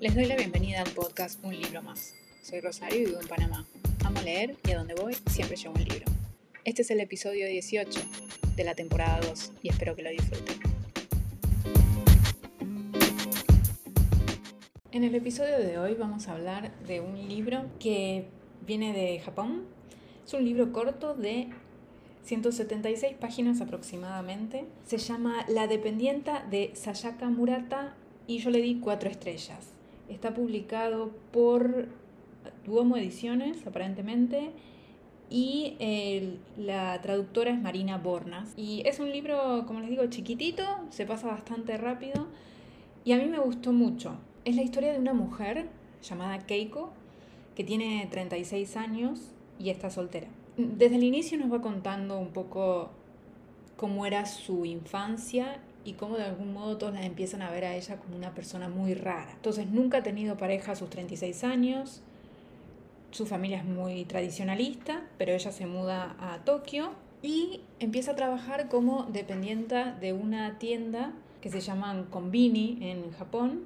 Les doy la bienvenida al podcast Un libro más. Soy Rosario y vivo en Panamá. Amo leer y a donde voy siempre llevo un libro. Este es el episodio 18 de la temporada 2 y espero que lo disfruten. En el episodio de hoy vamos a hablar de un libro que viene de Japón. Es un libro corto de 176 páginas aproximadamente. Se llama La dependienta de Sayaka Murata y yo le di cuatro estrellas. Está publicado por Duomo Ediciones, aparentemente, y la traductora es Marina Bornas. Y es un libro, como les digo, chiquitito, se pasa bastante rápido y a mí me gustó mucho. Es la historia de una mujer llamada Keiko, que tiene 36 años y está soltera. Desde el inicio nos va contando un poco cómo era su infancia y cómo de algún modo todos la empiezan a ver a ella como una persona muy rara. Entonces nunca ha tenido pareja a sus 36 años, su familia es muy tradicionalista, pero ella se muda a Tokio y empieza a trabajar como dependiente de una tienda que se llama Konbini en Japón,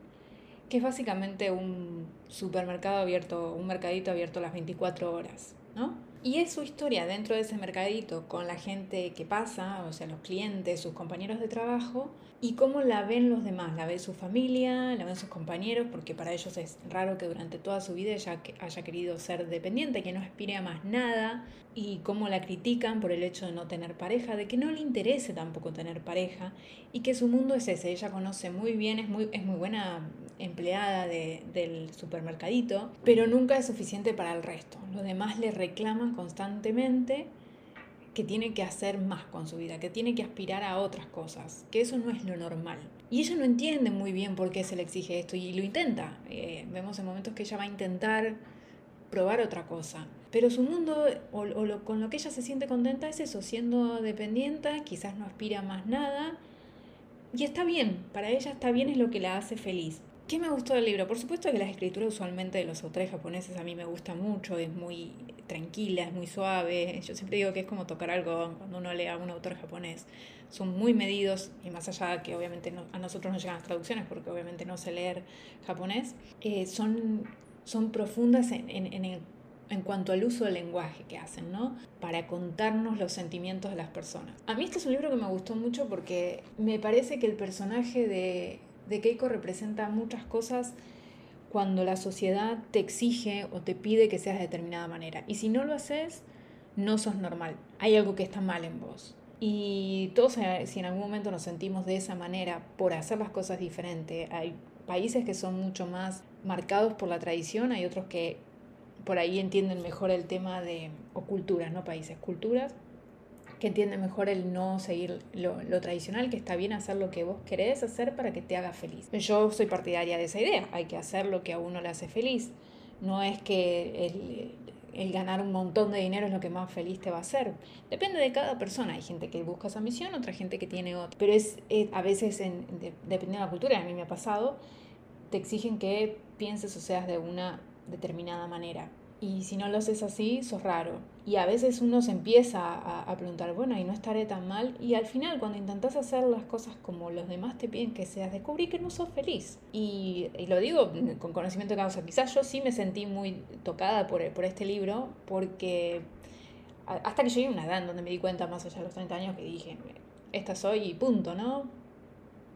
que es básicamente un supermercado abierto, un mercadito abierto las 24 horas, ¿no? Y es su historia dentro de ese mercadito con la gente que pasa, o sea, los clientes, sus compañeros de trabajo, y cómo la ven los demás. La ve su familia, la ven sus compañeros, porque para ellos es raro que durante toda su vida ella haya querido ser dependiente, que no aspire a más nada, y cómo la critican por el hecho de no tener pareja, de que no le interese tampoco tener pareja, y que su mundo es ese. Ella conoce muy bien, es muy, es muy buena empleada del supermercadito, pero nunca es suficiente para el resto. Los demás le reclaman constantemente que tiene que hacer más con su vida, que tiene que aspirar a otras cosas, que eso no es lo normal. Y ella no entiende muy bien por qué se le exige esto y lo intenta. Eh, vemos en momentos que ella va a intentar probar otra cosa. Pero su mundo o, con lo que ella se siente contenta es eso, siendo dependiente, quizás no aspira a más nada. Y está bien, para ella está bien, es lo que la hace feliz. ¿Qué me gustó del libro? Por supuesto que la escritura usualmente de los autores japoneses a mí me gusta mucho, es muy tranquila, es muy suave. Yo siempre digo que es como tocar algo cuando uno lee a un autor japonés. Son muy medidos y más allá que obviamente a nosotros no llegan las traducciones porque obviamente no sé leer japonés, eh, son, son profundas en, en, en, en cuanto al uso del lenguaje que hacen, ¿no? Para contarnos los sentimientos de las personas. A mí este es un libro que me gustó mucho porque me parece que el personaje de de Keiko representa muchas cosas cuando la sociedad te exige o te pide que seas de determinada manera. Y si no lo haces, no sos normal. Hay algo que está mal en vos. Y todos, eh, si en algún momento nos sentimos de esa manera por hacer las cosas diferente, hay países que son mucho más marcados por la tradición, hay otros que por ahí entienden mejor el tema de, o culturas, no países, culturas, que entiende mejor el no seguir lo, tradicional, que está bien hacer lo que vos querés hacer para que te haga feliz. Yo soy partidaria de esa idea, hay que hacer lo que a uno le hace feliz. No es que el, el ganar un montón de dinero es lo que más feliz te va a hacer. Depende de cada persona. Hay gente que busca esa misión, otra gente que tiene otra. Pero es, a veces, en, dependiendo de la cultura, a mí me ha pasado, te exigen que pienses o seas de una determinada manera. Y si no lo haces así, sos raro. Y a veces uno se empieza a, preguntar, bueno, y no estaré tan mal. Y al final, cuando intentas hacer las cosas como los demás te piden que seas, descubrí que no sos feliz. Y, lo digo con conocimiento de causa. Quizás yo sí me sentí muy tocada por, por este libro, porque hasta que llegué a una edad donde me di cuenta, más allá de los 30 años, que dije, esta soy y punto, ¿no?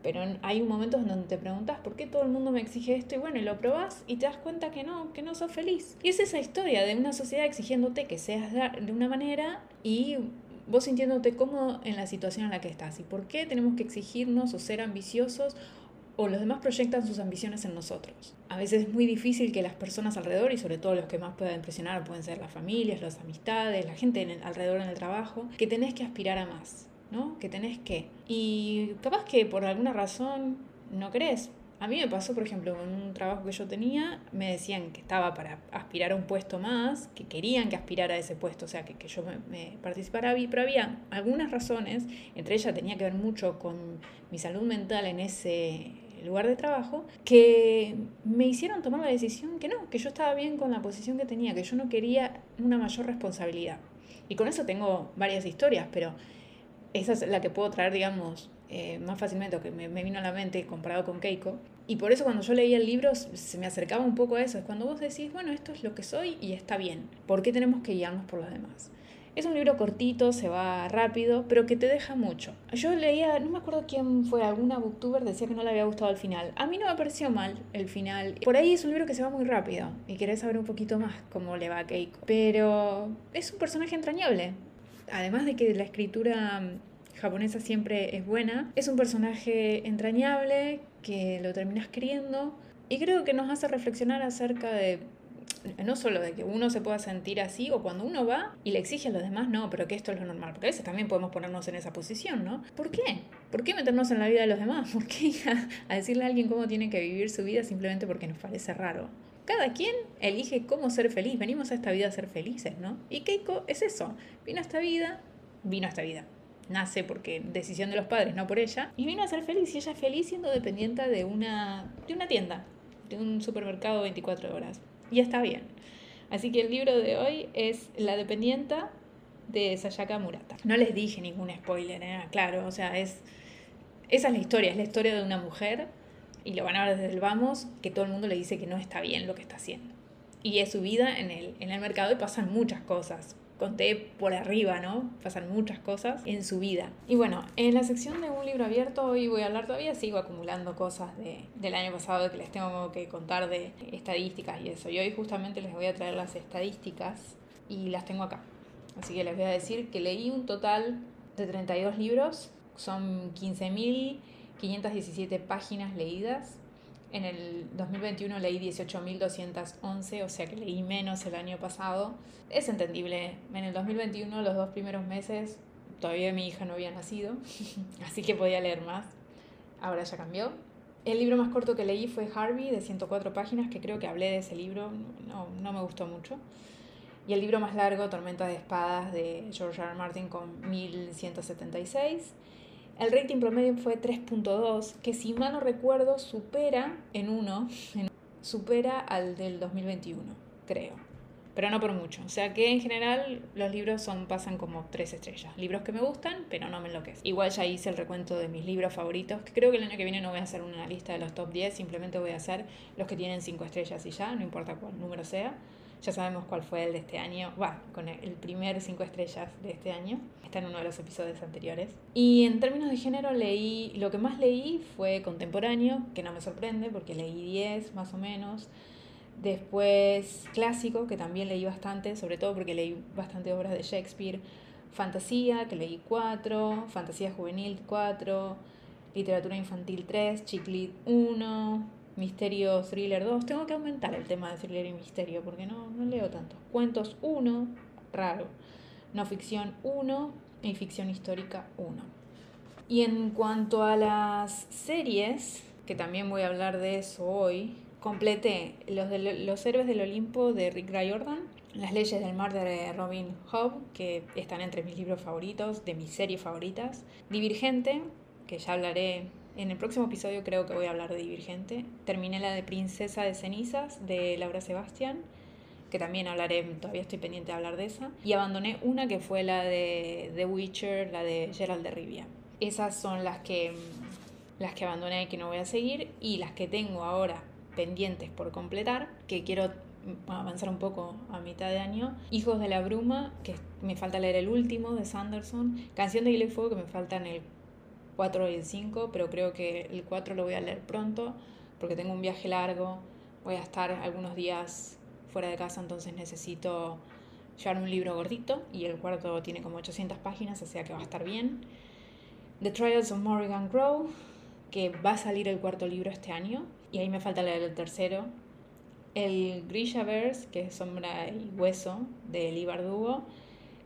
Pero hay un momento donde te preguntas por qué todo el mundo me exige esto y bueno, y lo probás y te das cuenta que no, que no sos feliz. Y es esa historia de una sociedad exigiéndote que seas de una manera y vos sintiéndote cómodo en la situación en la que estás. ¿Y por qué tenemos que exigirnos o ser ambiciosos o los demás proyectan sus ambiciones en nosotros? A veces es muy difícil que las personas alrededor y sobre todo los que más puedan impresionar pueden ser las familias, las amistades, la gente en alrededor en el trabajo, que tenés que aspirar a más ¿no? Que tenés que. Y capaz que por alguna razón no querés. A mí me pasó, por ejemplo, en un trabajo que yo tenía, me decían que estaba para aspirar a un puesto más, que querían que aspirara a ese puesto, o sea, que, que yo me, participara, pero había algunas razones, entre ellas tenía que ver mucho con mi salud mental en ese lugar de trabajo, que me hicieron tomar la decisión que no, que yo estaba bien con la posición que tenía, que yo no quería una mayor responsabilidad. Y con eso tengo varias historias, pero esa es la que puedo traer, digamos, eh, más fácilmente, o que me, me, vino a la mente comparado con Keiko. Y por eso cuando yo leía el libro se me acercaba un poco a eso. Es cuando vos decís, bueno, esto es lo que soy y está bien. ¿Por qué tenemos que guiarnos por los demás? Es un libro cortito, se va rápido, pero que te deja mucho. Yo leía, no me acuerdo quién fue, alguna booktuber decía que no le había gustado el final. A mí no me pareció mal el final. Por ahí es un libro que se va muy rápido y querés saber un poquito más cómo le va a Keiko. Pero es un personaje entrañable. Además de que la escritura japonesa siempre es buena, es un personaje entrañable que lo terminas queriendo y creo que nos hace reflexionar acerca de no solo de que uno se pueda sentir así o cuando uno va y le exige a los demás, no, pero que esto es lo normal, porque a veces también podemos ponernos en esa posición, ¿no? ¿Por qué? ¿Por qué meternos en la vida de los demás? ¿Por qué ir a, decirle a alguien cómo tiene que vivir su vida simplemente porque nos parece raro? Cada quien elige cómo ser feliz, venimos a esta vida a ser felices, ¿no? Y Keiko es eso, vino a esta vida, vino a esta vida, nace porque decisión de los padres, no por ella, y vino a ser feliz y ella es feliz siendo dependiente de una, de una tienda, de un supermercado 24 horas y está bien. Así que el libro de hoy es La dependienta de Sayaka Murata. No les dije ningún spoiler, ¿eh? claro, o sea, es esa es la historia, es la historia de una mujer y lo van a ver desde el vamos, que todo el mundo le dice que no está bien lo que está haciendo. Y es su vida en el, en el mercado y pasan muchas cosas conté por arriba, ¿no? Pasan muchas cosas en su vida. Y bueno, en la sección de un libro abierto hoy voy a hablar todavía, sigo acumulando cosas de, del año pasado que les tengo que contar de estadísticas y eso. Y hoy justamente les voy a traer las estadísticas y las tengo acá. Así que les voy a decir que leí un total de 32 libros, son 15.517 páginas leídas en el 2021 leí 18.211, o sea que leí menos el año pasado. Es entendible, en el 2021 los dos primeros meses todavía mi hija no había nacido, así que podía leer más. Ahora ya cambió. El libro más corto que leí fue Harvey, de 104 páginas, que creo que hablé de ese libro, no, no me gustó mucho. Y el libro más largo, Tormenta de Espadas, de George R. R. Martin, con 1176. El rating promedio fue 3.2, que si mal no recuerdo supera en uno, supera al del 2021, creo. Pero no por mucho. O sea que en general los libros son, pasan como tres estrellas. Libros que me gustan, pero no me enloquecen. Igual ya hice el recuento de mis libros favoritos, creo que el año que viene no voy a hacer una lista de los top 10, simplemente voy a hacer los que tienen 5 estrellas y ya, no importa cuál número sea. Ya sabemos cuál fue el de este año, va, con el primer cinco estrellas de este año. Está en uno de los episodios anteriores. Y en términos de género leí, lo que más leí fue contemporáneo, que no me sorprende porque leí 10 más o menos. Después clásico, que también leí bastante, sobre todo porque leí bastante obras de Shakespeare. Fantasía, que leí 4. Fantasía juvenil 4. Literatura infantil 3. Chiclit 1 Misterio Thriller 2. Tengo que aumentar el tema de thriller y misterio porque no, no leo tanto. Cuentos 1, raro. No ficción 1 y ficción histórica 1. Y en cuanto a las series, que también voy a hablar de eso hoy, completé Los, de, los Héroes del Olimpo de Rick Riordan, Las Leyes del Mar de Robin Hobb, que están entre mis libros favoritos, de mis series favoritas, Divergente, que ya hablaré en el próximo episodio creo que voy a hablar de Divergente. Terminé la de Princesa de Cenizas de Laura Sebastián, que también hablaré, todavía estoy pendiente de hablar de esa. Y abandoné una que fue la de The Witcher, la de Gerald de Rivia. Esas son las que, las que abandoné y que no voy a seguir. Y las que tengo ahora pendientes por completar, que quiero avanzar un poco a mitad de año. Hijos de la Bruma, que me falta leer el último de Sanderson. Canción de Hielo y Fuego, que me faltan el 4 y el 5, pero creo que el 4 lo voy a leer pronto porque tengo un viaje largo, voy a estar algunos días fuera de casa, entonces necesito llevar un libro gordito y el cuarto tiene como 800 páginas, o sea que va a estar bien. The Trials of Morrigan Grove, que va a salir el cuarto libro este año y ahí me falta leer el tercero. El Grishaverse, que es Sombra y Hueso, de Lee Bardugo.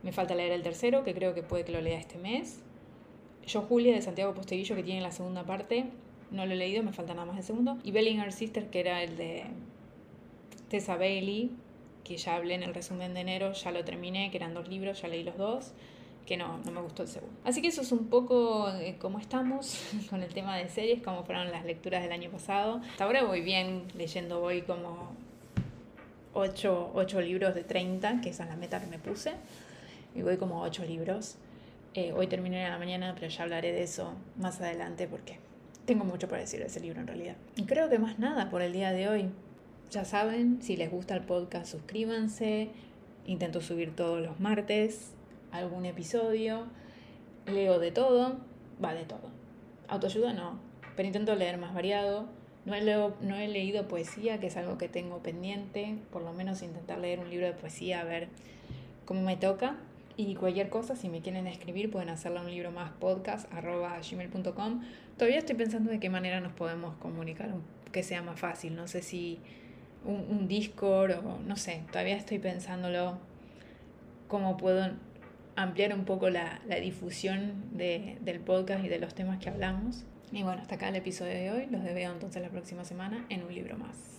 Me falta leer el tercero, que creo que puede que lo lea este mes. Yo Julia de Santiago Posteguillo que tiene la segunda parte, no lo he leído, me falta nada más el segundo. Y Bellinger Sister que era el de Tessa Bailey, que ya hablé en el resumen de enero, ya lo terminé, que eran dos libros, ya leí los dos, que no, no me gustó el segundo. Así que eso es un poco cómo estamos con el tema de series, cómo fueron las lecturas del año pasado. Hasta ahora voy bien leyendo, voy como 8, libros de 30, que esa es la meta que me puse, y voy como 8 libros Eh, hoy terminé en la mañana, pero ya hablaré de eso más adelante porque tengo mucho para decir de ese libro en realidad. Y creo que más nada por el día de hoy. Ya saben, si les gusta el podcast, suscríbanse. Intento subir todos los martes algún episodio. Leo de todo, va de todo. Autoayuda no, pero intento leer más variado. No he, no he leído poesía, que es algo que tengo pendiente. Por lo menos intentar leer un libro de poesía, a ver cómo me toca. Y cualquier cosa, si me quieren escribir, pueden hacerlo en un libro más podcast, arroba gmail.com. Todavía estoy pensando de qué manera nos podemos comunicar que sea más fácil. No sé si un, un Discord o no sé, todavía estoy pensándolo cómo puedo ampliar un poco la, la difusión de, del podcast y de los temas que hablamos. Y bueno, hasta acá el episodio de hoy. Los veo entonces la próxima semana en un libro más.